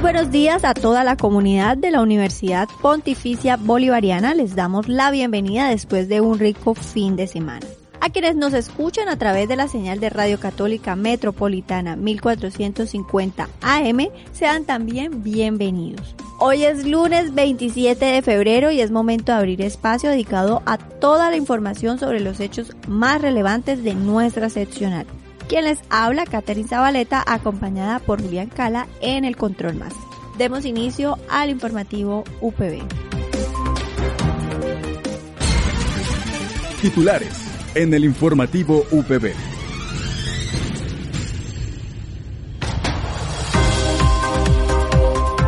Buenos días a toda la comunidad de la Universidad Pontificia Bolivariana. Les damos la bienvenida después de un rico fin de semana. A quienes nos escuchan a través de la señal de Radio Católica Metropolitana 1450 AM, sean también bienvenidos. Hoy es lunes 27 de febrero y es momento de abrir espacio dedicado a toda la información sobre los hechos más relevantes de nuestra seccional. Quien les habla, Catherine Zabaleta, acompañada por Julián Cala en el Control Más. Demos inicio al informativo UPB. Titulares en el informativo UPB.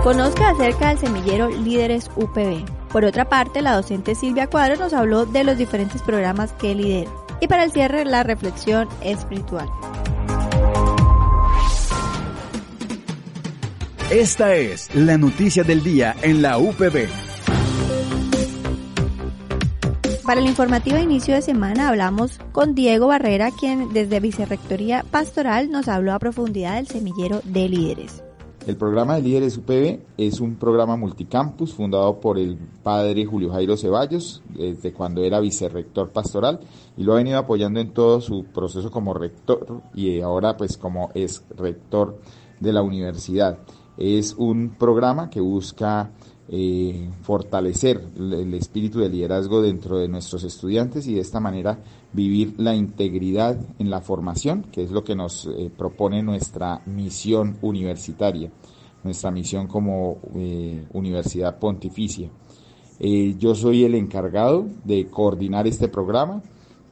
Conozca acerca del semillero Líderes UPB. Por otra parte, la docente Silvia Cuadro nos habló de los diferentes programas que lidera. Y para el cierre, la reflexión espiritual. Esta es la noticia del día en la UPB. Para el informativo de inicio de semana hablamos con Diego Barrera, quien desde Vicerrectoría Pastoral nos habló a profundidad del semillero de líderes. El programa de líderes UPB es un programa multicampus fundado por el padre Julio Jairo Ceballos desde cuando era vicerrector pastoral y lo ha venido apoyando en todo su proceso como rector y ahora pues como es rector de la universidad. Es un programa que busca eh, fortalecer el espíritu de liderazgo dentro de nuestros estudiantes y de esta manera vivir la integridad en la formación, que es lo que nos eh, propone nuestra misión universitaria, nuestra misión como eh, Universidad Pontificia. yo soy el encargado de coordinar este programa,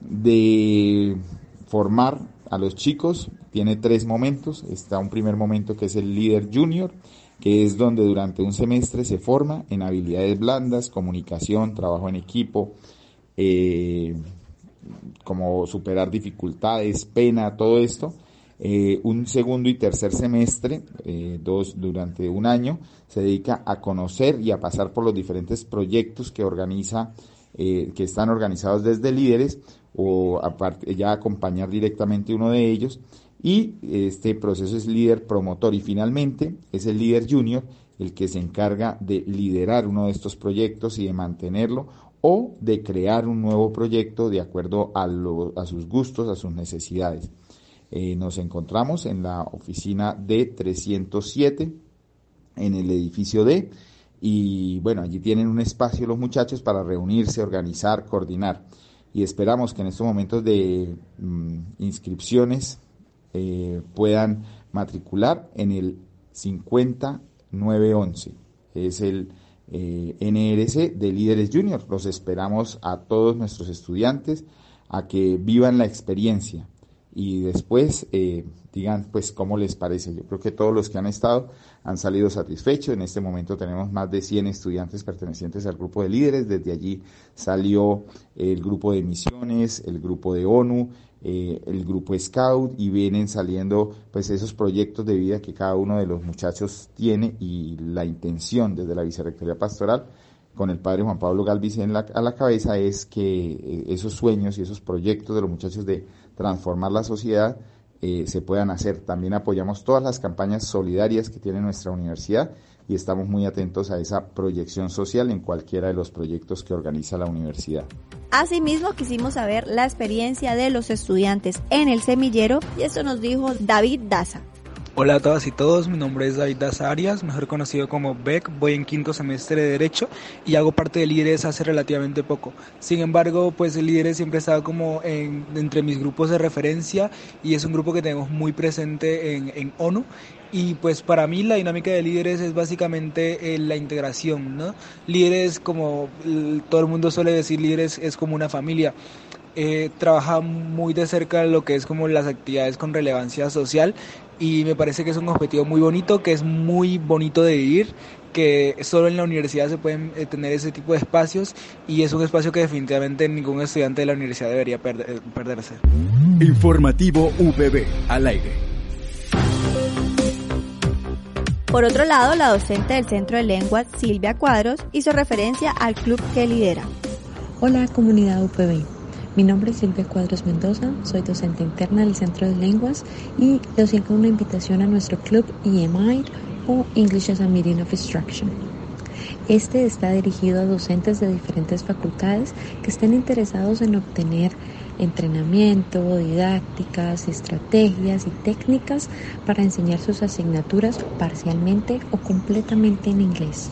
de formar a los chicos. Tiene tres momentos. Está un primer momento que es el líder junior, que es donde durante un semestre se forma en habilidades blandas, comunicación, trabajo en equipo, eh, como superar dificultades, pena, todo esto. Eh, un segundo y tercer semestre, eh, dos durante un año, se dedica a conocer y a pasar por los diferentes proyectos que organiza, que están organizados desde líderes o aparte, ya acompañar directamente uno de ellos y este proceso es líder promotor y finalmente es el líder junior el que se encarga de liderar uno de estos proyectos y de mantenerlo o de crear un nuevo proyecto de acuerdo a, a sus gustos, a sus necesidades. Eh, nos encontramos en la oficina D307 en el edificio D y bueno, allí tienen un espacio los muchachos para reunirse, organizar, coordinar y esperamos que en estos momentos de mm, inscripciones eh, puedan matricular en el 50911. Es el eh, NRC de Líderes Junior. Los esperamos a todos nuestros estudiantes a que vivan la experiencia y después eh, digan pues cómo les parece. Yo creo que todos los que han estado han salido satisfechos. En este momento tenemos más de 100 estudiantes pertenecientes al grupo de líderes. Desde allí salió el grupo de misiones, el grupo de ONU, eh, el grupo Scout y vienen saliendo pues esos proyectos de vida que cada uno de los muchachos tiene y la intención desde la Vicerrectoría Pastoral con el padre Juan Pablo Galvis en la, a la cabeza es que eh, esos sueños y esos proyectos de los muchachos de transformar la sociedad eh, se puedan hacer. También apoyamos todas las campañas solidarias que tiene nuestra universidad y estamos muy atentos a esa proyección social en cualquiera de los proyectos que organiza la universidad. Asimismo, quisimos saber la experiencia de los estudiantes en el semillero y eso nos dijo David Daza. Hola a todas y todos, mi nombre es David Daza Arias, mejor conocido como Beck, voy en quinto semestre de Derecho y hago parte de Líderes hace relativamente poco. Sin embargo, pues Líderes siempre ha estado como entre mis grupos de referencia y es un grupo que tenemos muy presente en, en ONU y pues para mí la dinámica de líderes es básicamente eh, la integración, ¿no? Líderes, como todo el mundo suele decir, líderes es como una familia. Eh, trabaja muy de cerca lo que es como las actividades con relevancia social y me parece que es un objetivo muy bonito, que es muy bonito de vivir, que solo en la universidad se pueden eh, tener ese tipo de espacios y es un espacio que definitivamente ningún estudiante de la universidad debería perder, perderse. Informativo VB al aire. Por otro lado, la docente del Centro de Lenguas, Silvia Cuadros, hizo referencia al club que lidera. Hola comunidad UPB. Mi nombre es Silvia Cuadros Mendoza, soy docente interna del Centro de Lenguas y les hago una invitación a nuestro club EMI o English as a Medium of Instruction. Este está dirigido a docentes de diferentes facultades que estén interesados en obtener entrenamiento, didácticas, estrategias y técnicas para enseñar sus asignaturas parcialmente o completamente en inglés.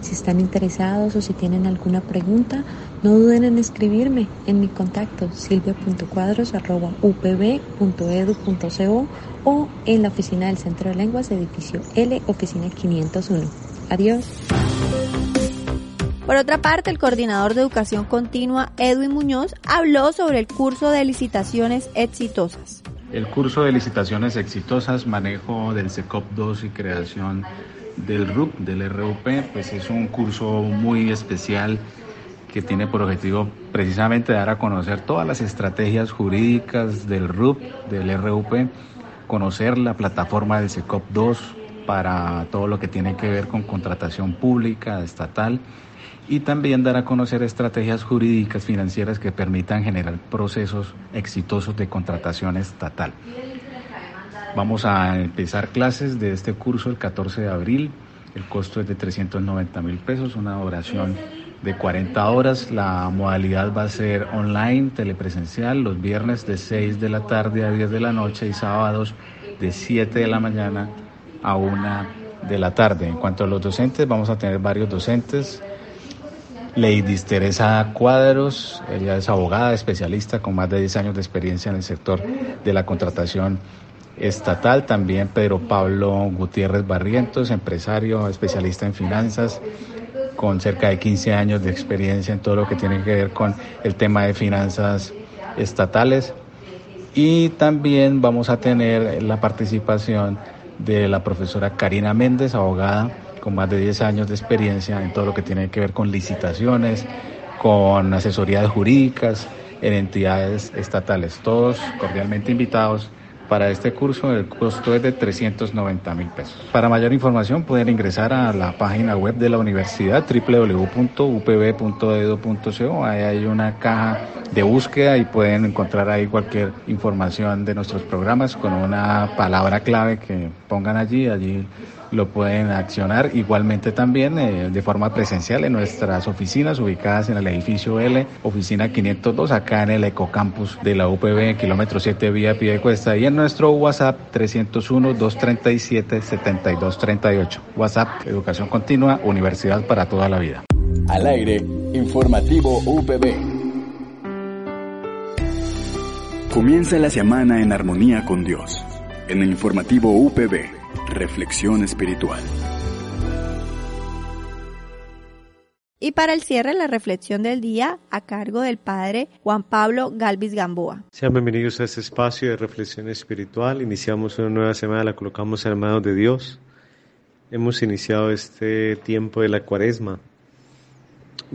Si están interesados o si tienen alguna pregunta, no duden en escribirme en mi contacto silvia.cuadros.upb.edu.co o en la oficina del Centro de Lenguas, edificio L, oficina 501. Adiós. Por otra parte, el coordinador de educación continua, Edwin Muñoz, habló sobre el curso de licitaciones exitosas. El curso de licitaciones exitosas, manejo del SECOP 2 y creación del RUP, del RUP, pues es un curso muy especial que tiene por objetivo precisamente dar a conocer todas las estrategias jurídicas del RUP, del RUP, conocer la plataforma del SECOP 2 para todo lo que tiene que ver con contratación pública, estatal y también dar a conocer estrategias jurídicas financieras que permitan generar procesos exitosos de contratación estatal. Vamos a empezar clases de este curso el 14 de abril. El costo es de 390 mil pesos, una duración de 40 horas. La modalidad va a ser online, telepresencial, los viernes de 6 de la tarde a 10 de la noche y sábados de 7 de la mañana a 1 de la tarde. En cuanto a los docentes, vamos a tener varios docentes Lady Teresa Cuadros, ella es abogada, especialista con más de 10 años de experiencia en el sector de la contratación estatal. También Pedro Pablo Gutiérrez Barrientos, empresario, especialista en finanzas, con cerca de 15 años de experiencia en todo lo que tiene que ver con el tema de finanzas estatales. Y también vamos a tener la participación de la profesora Karina Méndez, abogada con más de 10 años de experiencia en todo lo que tiene que ver con licitaciones, con asesorías jurídicas en entidades estatales. Todos cordialmente invitados para este curso. El costo es de 390 mil pesos. Para mayor información pueden ingresar a la página web de la universidad www.upb.edu.co. Ahí hay una caja de búsqueda y pueden encontrar ahí cualquier información de nuestros programas con una palabra clave que pongan allí. Allí lo pueden accionar igualmente también eh, de forma presencial en nuestras oficinas ubicadas en el edificio L, oficina 502, acá en el Ecocampus de la UPB, kilómetro 7 vía Pie de Cuesta, y nuestro WhatsApp 301-237-7238. WhatsApp, Educación Continua, Universidad para toda la vida. Al aire, informativo UPB. Comienza la semana en armonía con Dios. En el informativo UPB Reflexión espiritual. Y para el cierre, la reflexión del día a cargo del Padre Juan Pablo Galvis Gamboa. Sean bienvenidos a este espacio de reflexión espiritual. Iniciamos una nueva semana, la colocamos en manos de Dios. Hemos iniciado este tiempo de la cuaresma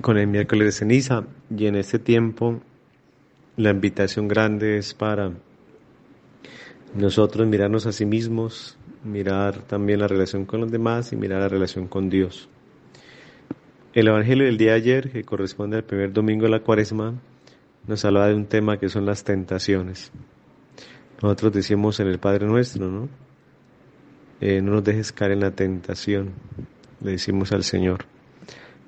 con el miércoles de ceniza y en este tiempo la invitación grande es para nosotros mirarnos a sí mismos, mirar también la relación con los demás y mirar la relación con Dios. El Evangelio del día de ayer, que corresponde al primer domingo de la cuaresma, nos habla de un tema que son las tentaciones. Nosotros decimos en el Padre Nuestro, ¿no? Eh, no nos dejes caer en la tentación, le decimos al Señor.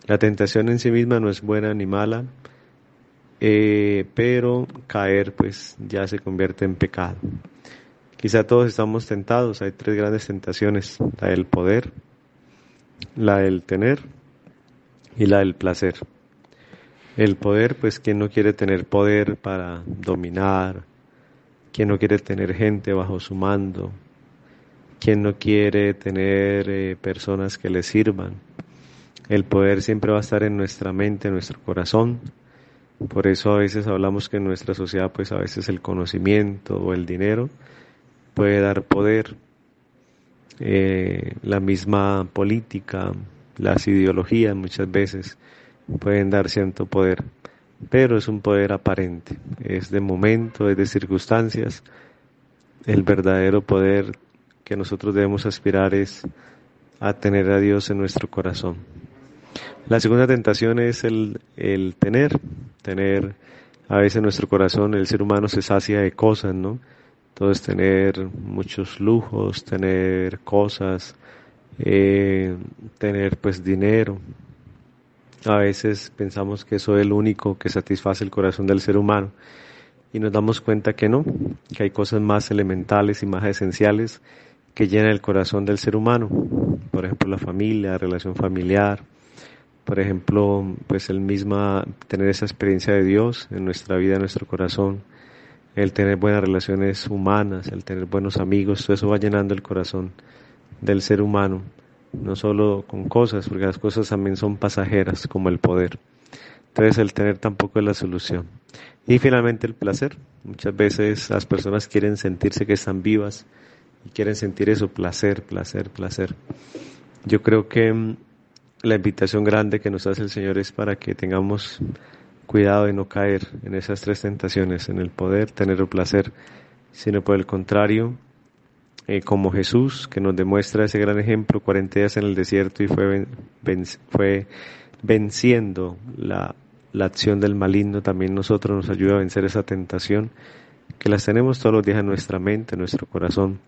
La tentación en sí misma no es buena ni mala, eh, pero caer pues ya se convierte en pecado. Quizá todos estamos tentados, hay tres grandes tentaciones, la del poder, la del tener y la del placer. El poder, pues, ¿quién no quiere tener poder para dominar? ¿Quién no quiere tener gente bajo su mando? ¿Quién no quiere tener eh, personas que le sirvan? El poder siempre va a estar en nuestra mente, en nuestro corazón. Por eso a veces hablamos que en nuestra sociedad, pues a veces el conocimiento o el dinero puede dar poder. Eh, la misma política, las ideologías muchas veces pueden dar cierto poder, pero es un poder aparente, es de momento, es de circunstancias. El verdadero poder que nosotros debemos aspirar es a tener a Dios en nuestro corazón. La segunda tentación es el, el tener, tener a veces en nuestro corazón el ser humano se sacia de cosas, ¿no? todo es tener muchos lujos, tener cosas, eh, tener pues dinero. A veces pensamos que eso es lo único que satisface el corazón del ser humano y nos damos cuenta que no, que hay cosas más elementales y más esenciales que llenan el corazón del ser humano. Por ejemplo, la familia, la relación familiar. Por ejemplo, pues el misma tener esa experiencia de Dios en nuestra vida, en nuestro corazón el tener buenas relaciones humanas, el tener buenos amigos, todo eso va llenando el corazón del ser humano, no solo con cosas, porque las cosas también son pasajeras, como el poder. Entonces el tener tampoco es la solución. Y finalmente el placer. Muchas veces las personas quieren sentirse que están vivas y quieren sentir eso, placer, placer, placer. Yo creo que mm, la invitación grande que nos hace el Señor es para que tengamos cuidado de no caer en esas tres tentaciones, en el poder, tener el placer, sino por el contrario, eh, como Jesús, que nos demuestra ese gran ejemplo, 40 días en el desierto y fue, venciendo la, la acción del maligno, también nosotros nos ayuda a vencer esa tentación, que las tenemos todos los días en nuestra mente, en nuestro corazón,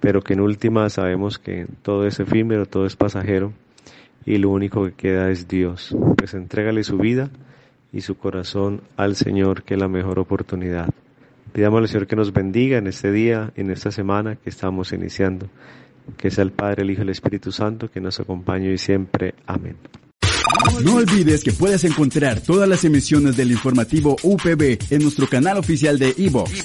pero que en última sabemos que todo es efímero, todo es pasajero, y lo único que queda es Dios. Pues entrégale su vida, y su corazón al Señor, que es la mejor oportunidad. Pidamos al Señor que nos bendiga en este día, en esta semana que estamos iniciando. Que sea el Padre, el Hijo y el Espíritu Santo que nos acompañe y siempre. Amén. No olvides que puedes encontrar todas las emisiones del informativo UPB en nuestro canal oficial de iVox,